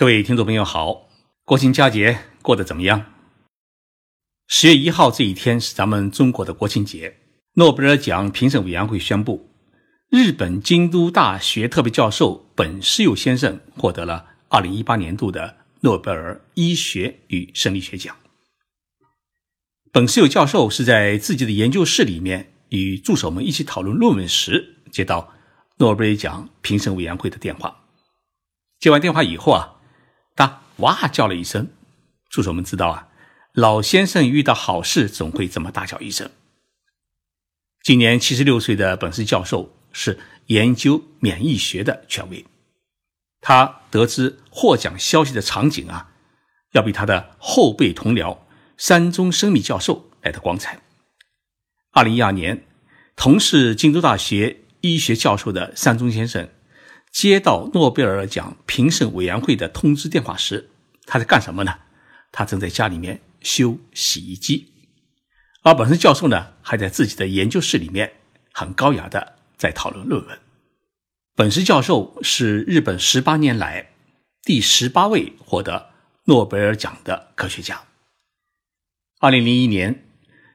各位听众朋友好，国庆佳节过得怎么样？十月一号这一天是咱们中国的国庆节。诺贝尔奖评审委员会宣布，日本京都大学特别教授本世佑先生获得了二零一八年度的诺贝尔医学与生理学奖。本世佑教授是在自己的研究室里面与助手们一起讨论论文时，接到诺贝尔奖评审委员会的电话。接完电话以后啊。哇叫了一声，助手们知道啊，老先生遇到好事总会这么大叫一声。今年七十六岁的本斯教授是研究免疫学的权威，他得知获奖消息的场景啊，要比他的后辈同僚山中生米教授来的光彩。二零一二年，同是京都大学医学教授的山中先生。接到诺贝尔奖评审委员会的通知电话时，他在干什么呢？他正在家里面修洗衣机，而本身教授呢，还在自己的研究室里面很高雅的在讨论论文。本师教授是日本十八年来第十八位获得诺贝尔奖的科学家。二零零一年，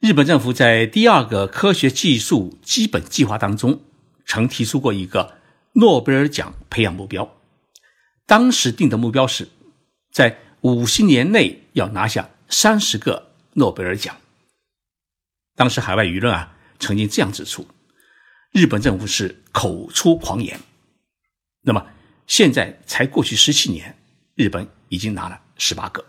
日本政府在第二个科学技术基本计划当中曾提出过一个。诺贝尔奖培养目标，当时定的目标是，在五十年内要拿下三十个诺贝尔奖。当时海外舆论啊，曾经这样指出，日本政府是口出狂言。那么现在才过去十七年，日本已经拿了十八个。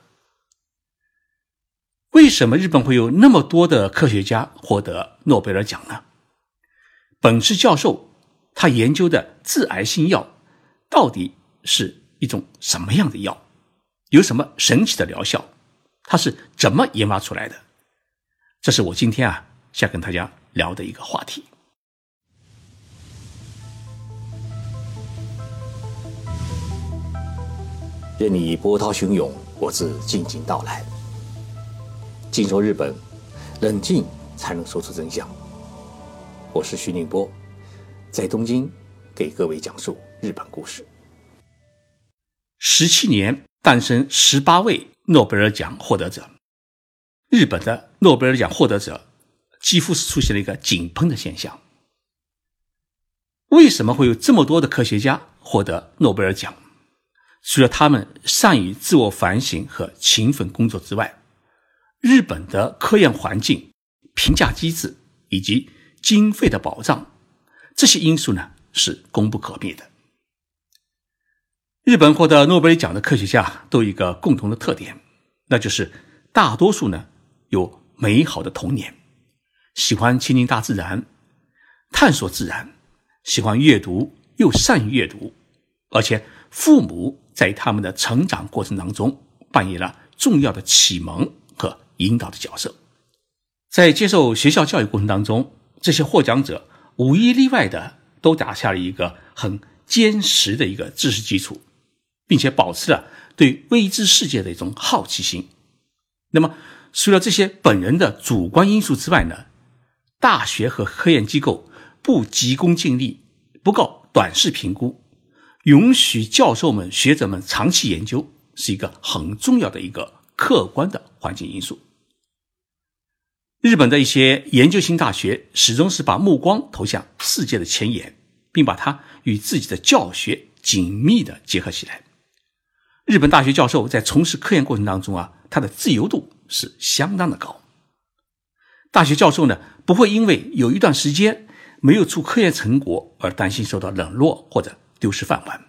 为什么日本会有那么多的科学家获得诺贝尔奖呢？本次教授。他研究的致癌性药到底是一种什么样的药？有什么神奇的疗效？它是怎么研发出来的？这是我今天啊想跟大家聊的一个话题。任你波涛汹涌，我自静静到来。静说日本，冷静才能说出真相。我是徐宁波。在东京，给各位讲述日本故事。十七年诞生十八位诺贝尔奖获得者，日本的诺贝尔奖获得者几乎是出现了一个井喷的现象。为什么会有这么多的科学家获得诺贝尔奖？除了他们善于自我反省和勤奋工作之外，日本的科研环境、评价机制以及经费的保障。这些因素呢是功不可灭的。日本获得诺贝尔奖的科学家都有一个共同的特点，那就是大多数呢有美好的童年，喜欢亲近大自然，探索自然，喜欢阅读又善于阅读，而且父母在他们的成长过程当中扮演了重要的启蒙和引导的角色。在接受学校教育过程当中，这些获奖者。无一例外的都打下了一个很坚实的一个知识基础，并且保持了对未知世界的一种好奇心。那么，除了这些本人的主观因素之外呢，大学和科研机构不急功近利，不搞短视评估，允许教授们、学者们长期研究，是一个很重要的一个客观的环境因素。日本的一些研究型大学始终是把目光投向世界的前沿，并把它与自己的教学紧密的结合起来。日本大学教授在从事科研过程当中啊，他的自由度是相当的高。大学教授呢，不会因为有一段时间没有出科研成果而担心受到冷落或者丢失饭碗，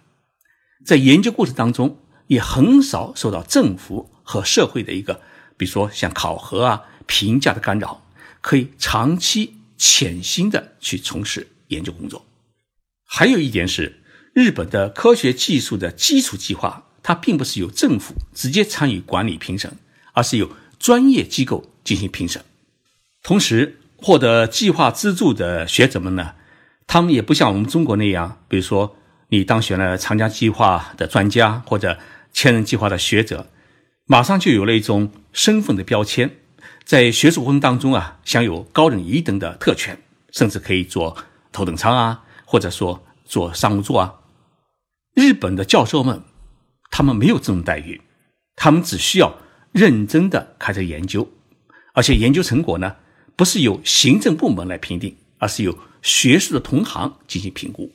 在研究过程当中也很少受到政府和社会的一个，比如说像考核啊。评价的干扰，可以长期潜心的去从事研究工作。还有一点是，日本的科学技术的基础计划，它并不是由政府直接参与管理评审，而是由专业机构进行评审。同时，获得计划资助的学者们呢，他们也不像我们中国那样，比如说你当选了长江计划的专家或者千人计划的学者，马上就有了一种身份的标签。在学术活动当中啊，享有高人一等的特权，甚至可以坐头等舱啊，或者说坐商务座啊。日本的教授们他们没有这种待遇，他们只需要认真的开展研究，而且研究成果呢，不是由行政部门来评定，而是由学术的同行进行评估。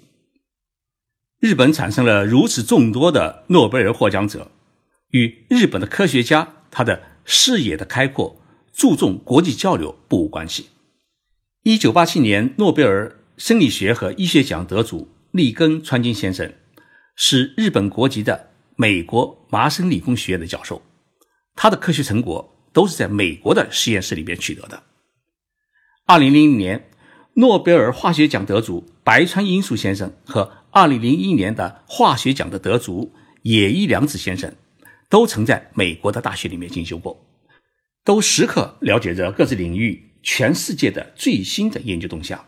日本产生了如此众多的诺贝尔获奖者，与日本的科学家他的视野的开阔、注重国际交流不无关系。一九八七年诺贝尔生理学和医学奖得主利根川金先生是日本国籍的美国麻省理工学院的教授，他的科学成果都是在美国的实验室里边取得的。二零零零年，诺贝尔化学奖得主白川英树先生和二零零一年的化学奖的得主野一良子先生都曾在美国的大学里面进修过，都时刻了解着各自领域。全世界的最新的研究动向，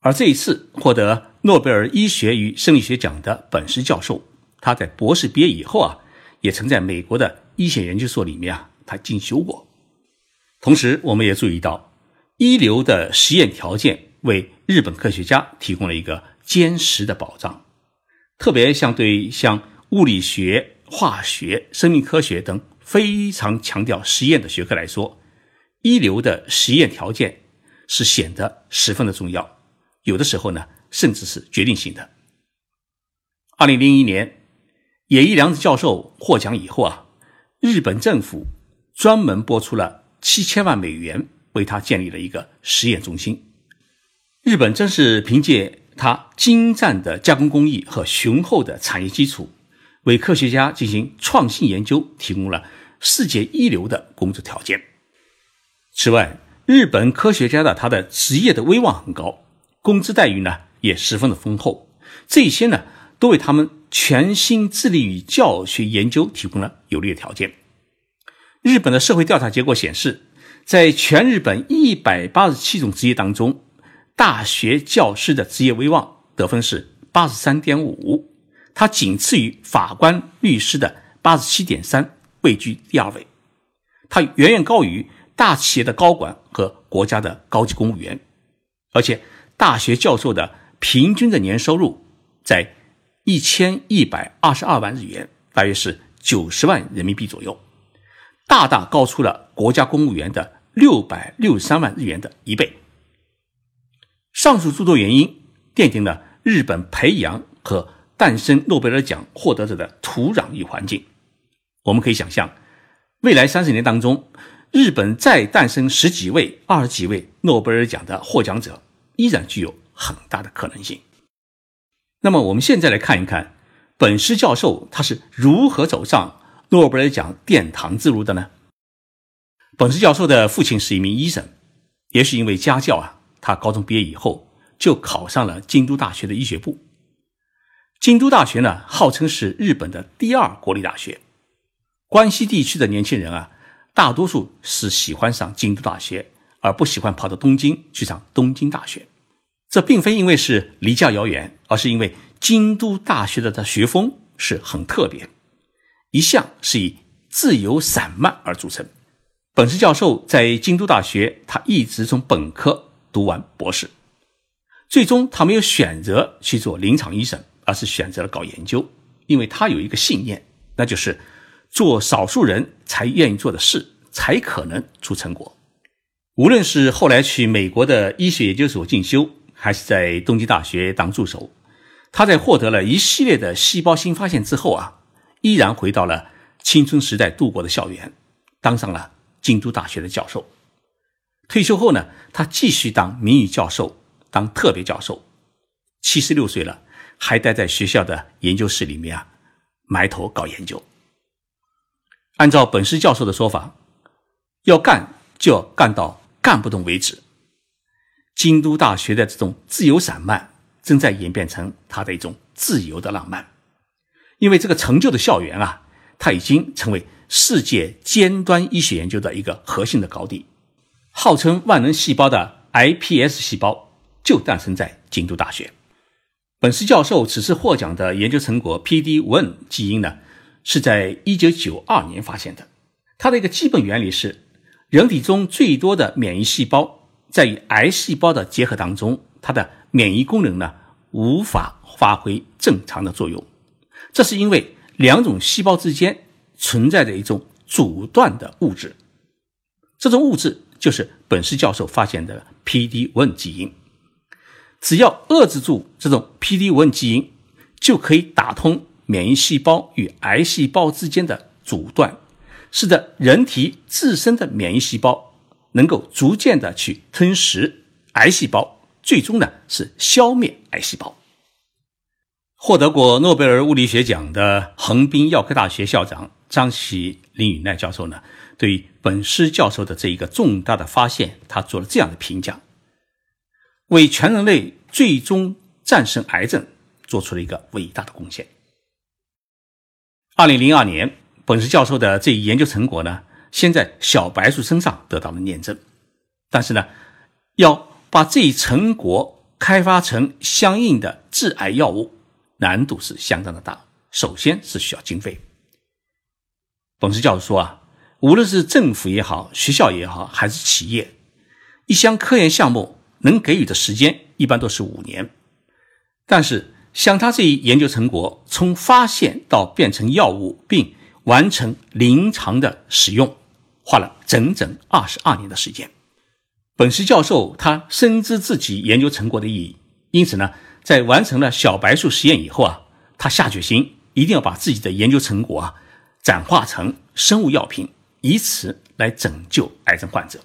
而这一次获得诺贝尔医学与生理学奖的本师教授，他在博士毕业以后啊，也曾在美国的医学研究所里面啊，他进修过。同时，我们也注意到，一流的实验条件为日本科学家提供了一个坚实的保障，特别像对像物理学、化学、生命科学等非常强调实验的学科来说。一流的实验条件是显得十分的重要，有的时候呢，甚至是决定性的。二零零一年，野一良子教授获奖以后啊，日本政府专门拨出了七千万美元为他建立了一个实验中心。日本正是凭借他精湛的加工工艺和雄厚的产业基础，为科学家进行创新研究提供了世界一流的工作条件。此外，日本科学家的他的职业的威望很高，工资待遇呢也十分的丰厚，这些呢都为他们全心致力于教学研究提供了有利的条件。日本的社会调查结果显示，在全日本一百八十七种职业当中，大学教师的职业威望得分是八十三点五，他仅次于法官、律师的八十七点三，位居第二位，他远远高于。大企业的高管和国家的高级公务员，而且大学教授的平均的年收入在一千一百二十二万日元，大约是九十万人民币左右，大大高出了国家公务员的六百六十三万日元的一倍。上述诸多原因奠定了日本培养和诞生诺贝尔奖获得者的土壤与环境。我们可以想象，未来三十年当中。日本再诞生十几位、二十几位诺贝尔奖的获奖者，依然具有很大的可能性。那么，我们现在来看一看本师教授他是如何走上诺贝尔奖殿堂之路的呢？本师教授的父亲是一名医生，也是因为家教啊，他高中毕业以后就考上了京都大学的医学部。京都大学呢，号称是日本的第二国立大学。关西地区的年轻人啊。大多数是喜欢上京都大学，而不喜欢跑到东京去上东京大学。这并非因为是离家遥远，而是因为京都大学的的学风是很特别，一向是以自由散漫而著称。本师教授在京都大学，他一直从本科读完博士，最终他没有选择去做临床医生，而是选择了搞研究，因为他有一个信念，那就是。做少数人才愿意做的事，才可能出成果。无论是后来去美国的医学研究所进修，还是在东京大学当助手，他在获得了一系列的细胞新发现之后啊，依然回到了青春时代度过的校园，当上了京都大学的教授。退休后呢，他继续当名誉教授，当特别教授。七十六岁了，还待在学校的研究室里面啊，埋头搞研究。按照本师教授的说法，要干就要干到干不动为止。京都大学的这种自由散漫，正在演变成他的一种自由的浪漫。因为这个成就的校园啊，它已经成为世界尖端医学研究的一个核心的高地。号称万能细胞的 iPS 细胞就诞生在京都大学。本师教授此次获奖的研究成果 PD-1 基因呢？是在一九九二年发现的。它的一个基本原理是，人体中最多的免疫细胞在与癌细胞的结合当中，它的免疫功能呢无法发挥正常的作用。这是因为两种细胞之间存在着一种阻断的物质，这种物质就是本氏教授发现的 PD-1 基因。只要遏制住这种 PD-1 基因，就可以打通免疫细胞与癌细胞之间的阻断，使得人体自身的免疫细胞能够逐渐的去吞食癌细胞，最终呢是消灭癌细胞。获得过诺贝尔物理学奖的横滨药科大学校长张喜林宇奈教授呢，对于本师教授的这一个重大的发现，他做了这样的评价：为全人类最终战胜癌症做出了一个伟大的贡献。二零零二年，本师教授的这一研究成果呢，先在小白鼠身上得到了验证，但是呢，要把这一成果开发成相应的致癌药物。难度是相当的大，首先是需要经费。本师教授说啊，无论是政府也好，学校也好，还是企业，一项科研项目能给予的时间一般都是五年，但是像他这一研究成果，从发现到变成药物并完成临床的使用，花了整整二十二年的时间。本师教授他深知自己研究成果的意义，因此呢。在完成了小白鼠实验以后啊，他下决心一定要把自己的研究成果啊转化成生物药品，以此来拯救癌症患者。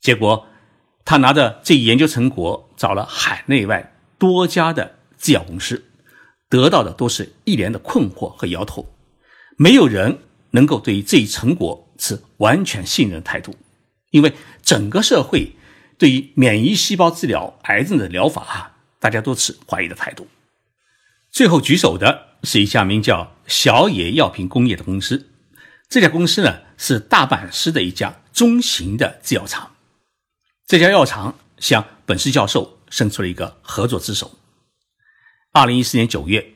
结果，他拿着这一研究成果找了海内外多家的制药公司，得到的都是一连的困惑和摇头。没有人能够对于这一成果持完全信任态度，因为整个社会对于免疫细胞治疗癌症的疗法啊。大家都持怀疑的态度。最后举手的是一家名叫小野药品工业的公司。这家公司呢是大阪市的一家中型的制药厂。这家药厂向本市教授伸出了一个合作之手。二零一四年九月，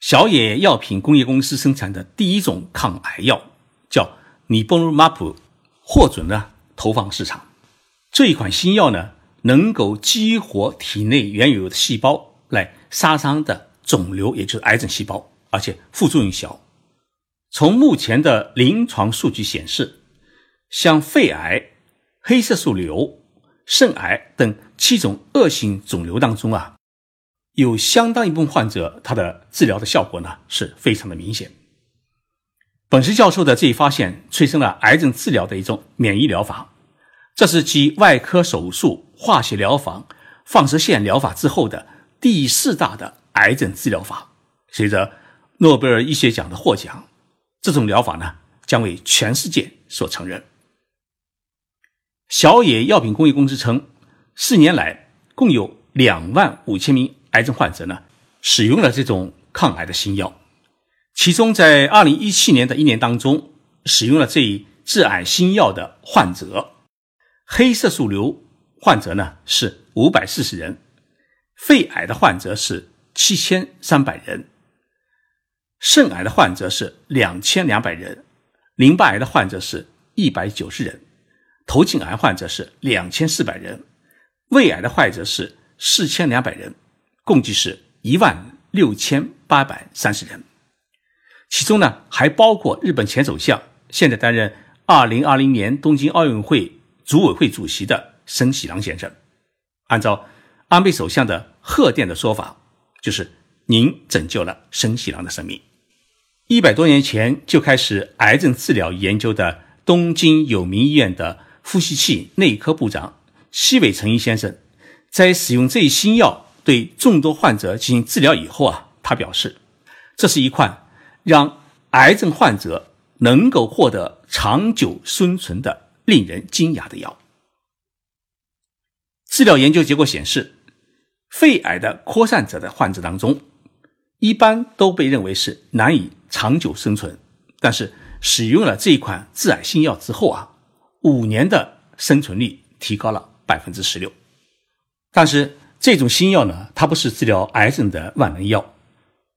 小野药品工业公司生产的第一种抗癌药叫尼波鲁马普，获准了投放市场。这一款新药呢？能够激活体内原有的细胞来杀伤的肿瘤，也就是癌症细胞，而且副作用小。从目前的临床数据显示，像肺癌、黑色素瘤、肾癌等七种恶性肿瘤当中啊，有相当一部分患者，他的治疗的效果呢是非常的明显。本石教授的这一发现，催生了癌症治疗的一种免疫疗法。这是继外科手术、化学疗法、放射线疗法之后的第四大的癌症治疗法。随着诺贝尔医学奖的获奖，这种疗法呢将为全世界所承认。小野药品工业公司称，四年来共有两万五千名癌症患者呢使用了这种抗癌的新药，其中在二零一七年的一年当中，使用了这一致癌新药的患者。黑色素瘤患者呢是五百四十人，肺癌的患者是七千三百人，肾癌的患者是两千两百人，淋巴癌的患者是一百九十人，头颈癌患者是两千四百人，胃癌的患者是四千两百人，共计是一万六千八百三十人。其中呢还包括日本前首相，现在担任二零二零年东京奥运会。组委会主席的森喜朗先生，按照安倍首相的贺电的说法，就是您拯救了森喜朗的生命。一百多年前就开始癌症治疗研究的东京有名医院的呼吸器内科部长西尾诚一先生，在使用这一新药对众多患者进行治疗以后啊，他表示，这是一款让癌症患者能够获得长久生存的。令人惊讶的药。治疗研究结果显示，肺癌的扩散者的患者当中，一般都被认为是难以长久生存。但是使用了这一款致癌新药之后啊，五年的生存率提高了百分之十六。但是这种新药呢，它不是治疗癌症的万能药。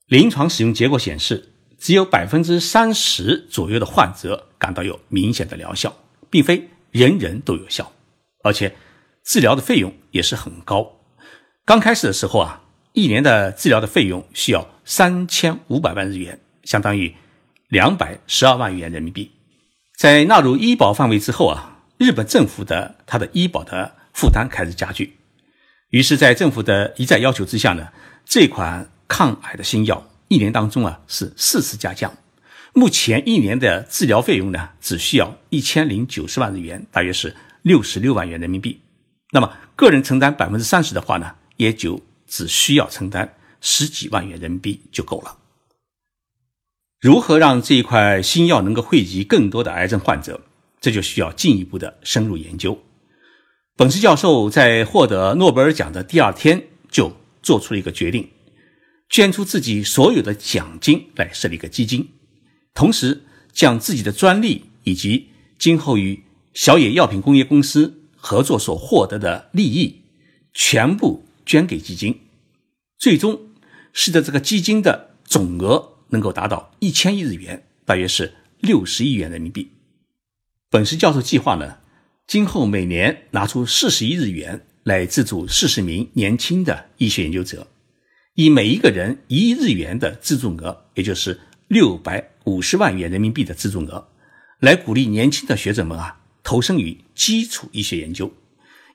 临床使用结果显示，只有百分之三十左右的患者感到有明显的疗效。并非人人都有效，而且治疗的费用也是很高。刚开始的时候啊，一年的治疗的费用需要三千五百万日元，相当于两百十二万元人民币。在纳入医保范围之后啊，日本政府的它的医保的负担开始加剧，于是，在政府的一再要求之下呢，这款抗癌的新药一年当中啊是四次加价，目前一年的治疗费用呢只需要一千零九十万日元，大约是六十六万元人民币。那么个人承担百分之三十的话呢，也就只需要承担十几万元人民币就够了。如何让这一块新药能够惠及更多的癌症患者，这就需要进一步的深入研究。本次教授在获得诺贝尔奖的第二天就做出了一个决定，捐出自己所有的奖金来设立一个基金，同时将自己的专利以及今后与小野药品工业公司合作所获得的利益全部捐给基金，最终使得这个基金的总额。能够达到一千亿日元，大约是六十亿元人民币。本市教授计划呢，今后每年拿出四十亿日元来资助四十名年轻的医学研究者，以每一个人一亿日元的资助额，也就是六百五十万元人民币的资助额，来鼓励年轻的学者们啊，投身于基础医学研究，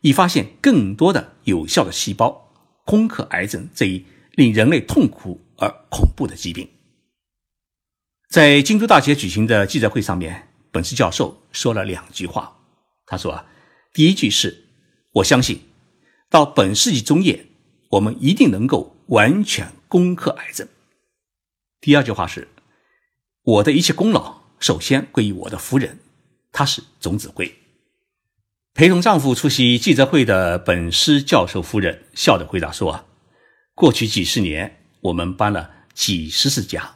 以发现更多的有效的细胞，攻克癌症这一令人类痛苦而恐怖的疾病。在京都大学举行的记者会上面，本次教授说了两句话。他说：“啊，第一句是，我相信，到本世纪中叶，我们一定能够完全攻克癌症。第二句话是，我的一切功劳首先归于我的夫人，她是总指挥。陪同丈夫出席记者会的本师教授夫人笑着回答说：过去几十年，我们搬了几十次家。”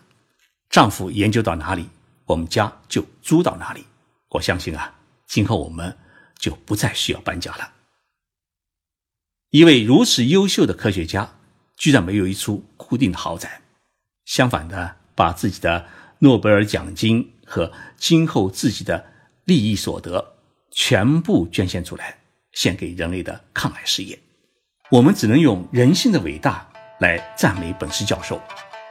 丈夫研究到哪里，我们家就租到哪里。我相信啊，今后我们就不再需要搬家了。一位如此优秀的科学家，居然没有一处固定的豪宅，相反的，把自己的诺贝尔奖金和今后自己的利益所得全部捐献出来，献给人类的抗癌事业。我们只能用人性的伟大来赞美本师教授，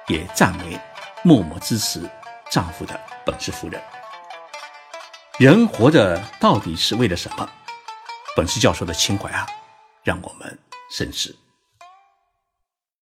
也赞美。默默支持丈夫的本氏夫人。人活着到底是为了什么？本氏教授的情怀啊，让我们深思。